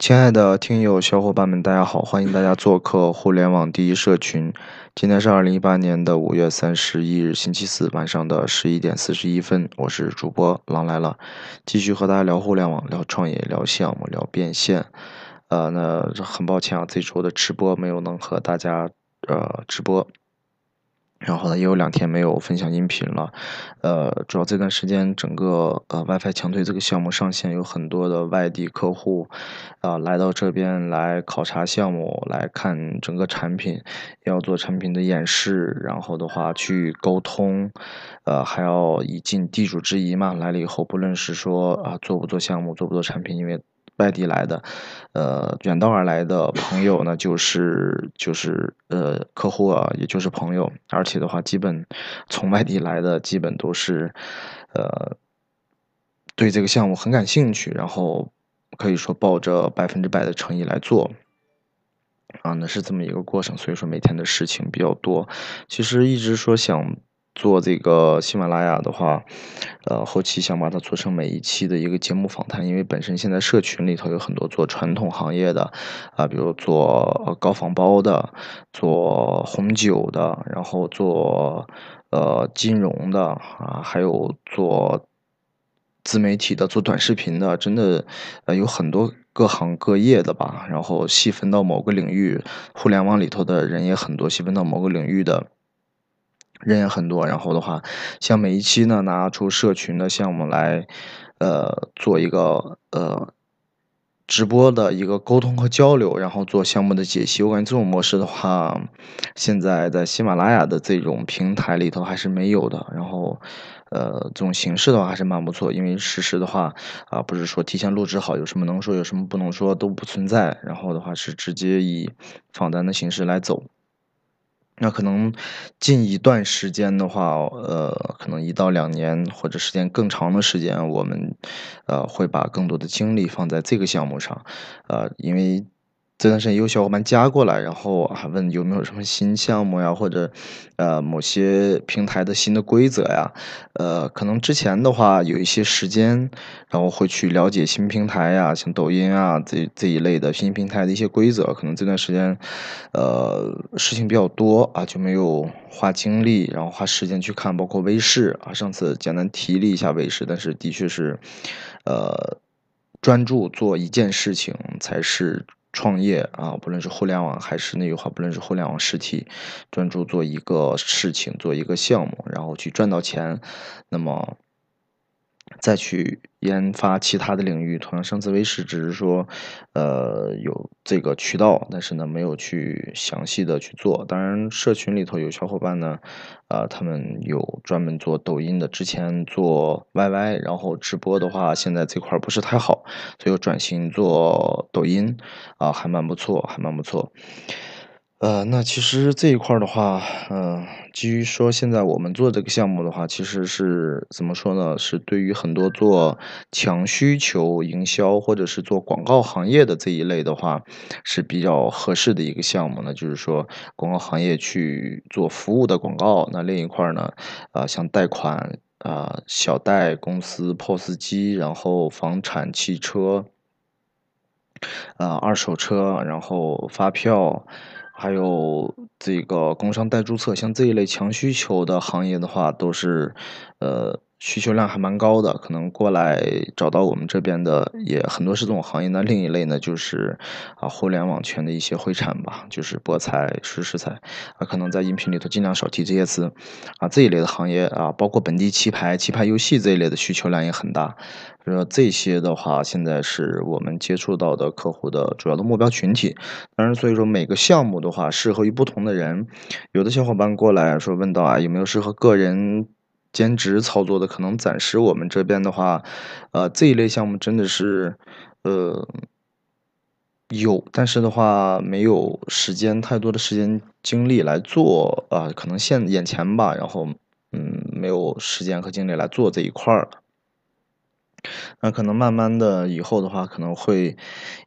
亲爱的听友小伙伴们，大家好！欢迎大家做客互联网第一社群。今天是二零一八年的五月三十一日，星期四晚上的十一点四十一分。我是主播狼来了，继续和大家聊互联网、聊创业、聊项目、聊变现。呃，那很抱歉啊，这周的直播没有能和大家呃直播。然后呢，也有两天没有分享音频了，呃，主要这段时间整个呃 WiFi 强推这个项目上线，有很多的外地客户啊来到这边来考察项目，来看整个产品，要做产品的演示，然后的话去沟通，呃，还要以尽地主之谊嘛。来了以后，不论是说啊做不做项目，做不做产品，因为。外地来的，呃，远道而来的朋友呢，就是就是呃客户啊，也就是朋友，而且的话，基本从外地来的，基本都是呃对这个项目很感兴趣，然后可以说抱着百分之百的诚意来做，啊，那是这么一个过程，所以说每天的事情比较多，其实一直说想。做这个喜马拉雅的话，呃，后期想把它做成每一期的一个节目访谈，因为本身现在社群里头有很多做传统行业的，啊，比如做高仿包的，做红酒的，然后做呃金融的啊，还有做自媒体的，做短视频的，真的呃有很多各行各业的吧。然后细分到某个领域，互联网里头的人也很多，细分到某个领域的。人也很多，然后的话，像每一期呢，拿出社群的项目来，呃，做一个呃直播的一个沟通和交流，然后做项目的解析。我感觉这种模式的话，现在在喜马拉雅的这种平台里头还是没有的。然后，呃，这种形式的话还是蛮不错，因为实时的话啊，不是说提前录制好，有什么能说，有什么不能说都不存在。然后的话是直接以访谈的形式来走。那可能近一段时间的话，呃，可能一到两年或者时间更长的时间，我们呃会把更多的精力放在这个项目上，呃，因为。这段时间有小伙伴加过来，然后还问有没有什么新项目呀，或者，呃，某些平台的新的规则呀，呃，可能之前的话有一些时间，然后会去了解新平台呀，像抖音啊这这一类的新平台的一些规则，可能这段时间，呃，事情比较多啊，就没有花精力，然后花时间去看，包括微视啊，上次简单提了一下微视，但是的确是，呃，专注做一件事情才是。创业啊，不论是互联网还是那句话，不论是互联网实体，专注做一个事情，做一个项目，然后去赚到钱，那么。再去研发其他的领域，同样上次微视只是说，呃，有这个渠道，但是呢，没有去详细的去做。当然，社群里头有小伙伴呢，呃，他们有专门做抖音的，之前做 YY，然后直播的话，现在这块不是太好，所以转型做抖音，啊，还蛮不错，还蛮不错。呃，那其实这一块的话，嗯，基于说现在我们做这个项目的话，其实是怎么说呢？是对于很多做强需求营销或者是做广告行业的这一类的话，是比较合适的一个项目呢。就是说，广告行业去做服务的广告，那另一块呢，啊，像贷款啊、小贷公司、POS 机，然后房产、汽车，啊，二手车，然后发票。还有这个工商代注册，像这一类强需求的行业的话，都是，呃。需求量还蛮高的，可能过来找到我们这边的也很多是这种行业。那另一类呢，就是啊互联网圈的一些灰产吧，就是博彩、实时彩啊，可能在音频里头尽量少提这些词啊。这一类的行业啊，包括本地棋牌、棋牌游戏这一类的需求量也很大。说这些的话，现在是我们接触到的客户的主要的目标群体。当然，所以说每个项目的话，适合于不同的人。有的小伙伴过来说问到啊，有没有适合个人？兼职操作的可能暂时我们这边的话，呃，这一类项目真的是，呃，有，但是的话没有时间太多的时间精力来做啊，可能现眼前吧，然后嗯，没有时间和精力来做这一块儿。那可能慢慢的以后的话，可能会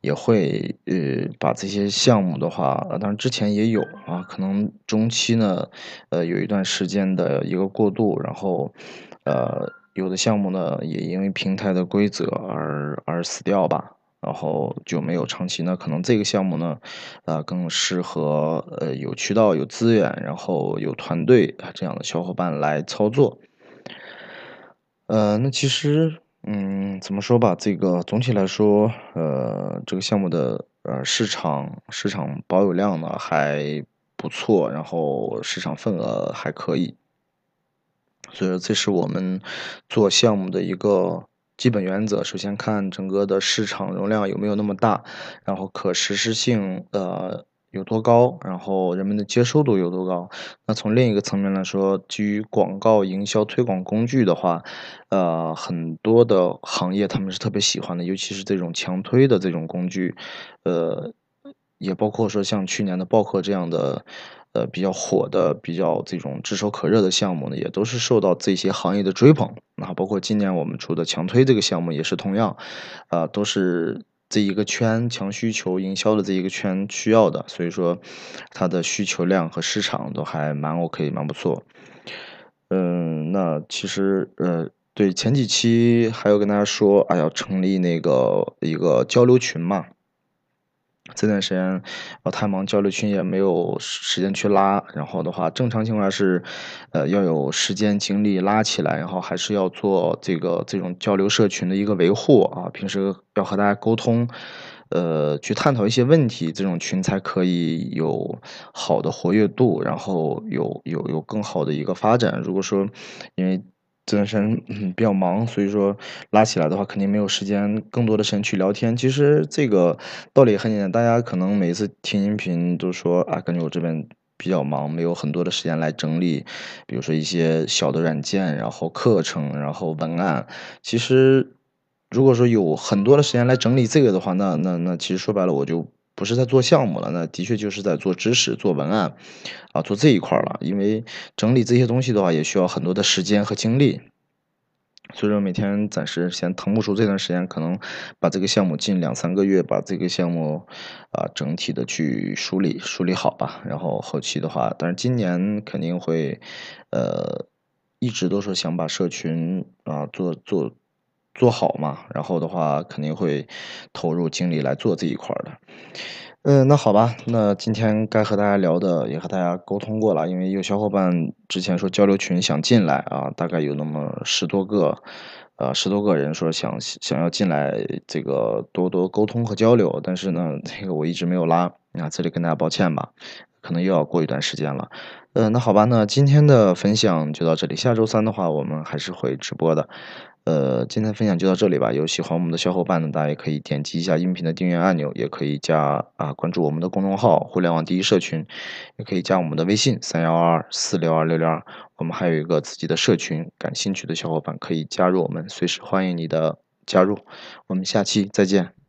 也会呃把这些项目的话，当然之前也有啊，可能中期呢，呃有一段时间的一个过渡，然后呃有的项目呢也因为平台的规则而而死掉吧，然后就没有长期。那可能这个项目呢，啊，更适合呃有渠道、有资源，然后有团队这样的小伙伴来操作。呃，那其实，嗯，怎么说吧，这个总体来说，呃，这个项目的呃市场市场保有量呢还不错，然后市场份额还可以。所以说，这是我们做项目的一个基本原则。首先看整个的市场容量有没有那么大，然后可实施性呃有多高，然后人们的接受度有多高。那从另一个层面来说，基于广告营销推广工具的话，呃，很多的行业他们是特别喜欢的，尤其是这种强推的这种工具，呃，也包括说像去年的报课这样的。呃，比较火的、比较这种炙手可热的项目呢，也都是受到这些行业的追捧。那包括今年我们出的强推这个项目也是同样，啊，都是这一个圈强需求营销的这一个圈需要的，所以说它的需求量和市场都还蛮 OK，蛮不错。嗯，那其实呃，对前几期还有跟大家说，啊，要成立那个一个交流群嘛。这段时间我太忙，交流群也没有时间去拉。然后的话，正常情况下是，呃，要有时间精力拉起来，然后还是要做这个这种交流社群的一个维护啊。平时要和大家沟通，呃，去探讨一些问题，这种群才可以有好的活跃度，然后有有有更好的一个发展。如果说因为这段时间比较忙，所以说拉起来的话，肯定没有时间更多的时间去聊天。其实这个道理很简单，大家可能每次听音频都说啊，感觉我这边比较忙，没有很多的时间来整理，比如说一些小的软件，然后课程，然后文案。其实如果说有很多的时间来整理这个的话，那那那其实说白了，我就。不是在做项目了，那的确就是在做知识、做文案，啊，做这一块了。因为整理这些东西的话，也需要很多的时间和精力，所以说每天暂时先腾不出这段时间，可能把这个项目近两三个月把这个项目啊整体的去梳理梳理好吧。然后后期的话，但是今年肯定会，呃，一直都是想把社群啊做做。做好嘛，然后的话肯定会投入精力来做这一块的。嗯，那好吧，那今天该和大家聊的也和大家沟通过了，因为有小伙伴之前说交流群想进来啊，大概有那么十多个，呃，十多个人说想想要进来这个多多沟通和交流，但是呢，这个我一直没有拉，那这里跟大家抱歉吧，可能又要过一段时间了。呃，那好吧，那今天的分享就到这里，下周三的话我们还是会直播的。呃，今天分享就到这里吧。有喜欢我们的小伙伴呢，大家也可以点击一下音频的订阅按钮，也可以加啊关注我们的公众号“互联网第一社群”，也可以加我们的微信三幺二四六二六六二。我们还有一个自己的社群，感兴趣的小伙伴可以加入我们，随时欢迎你的加入。我们下期再见。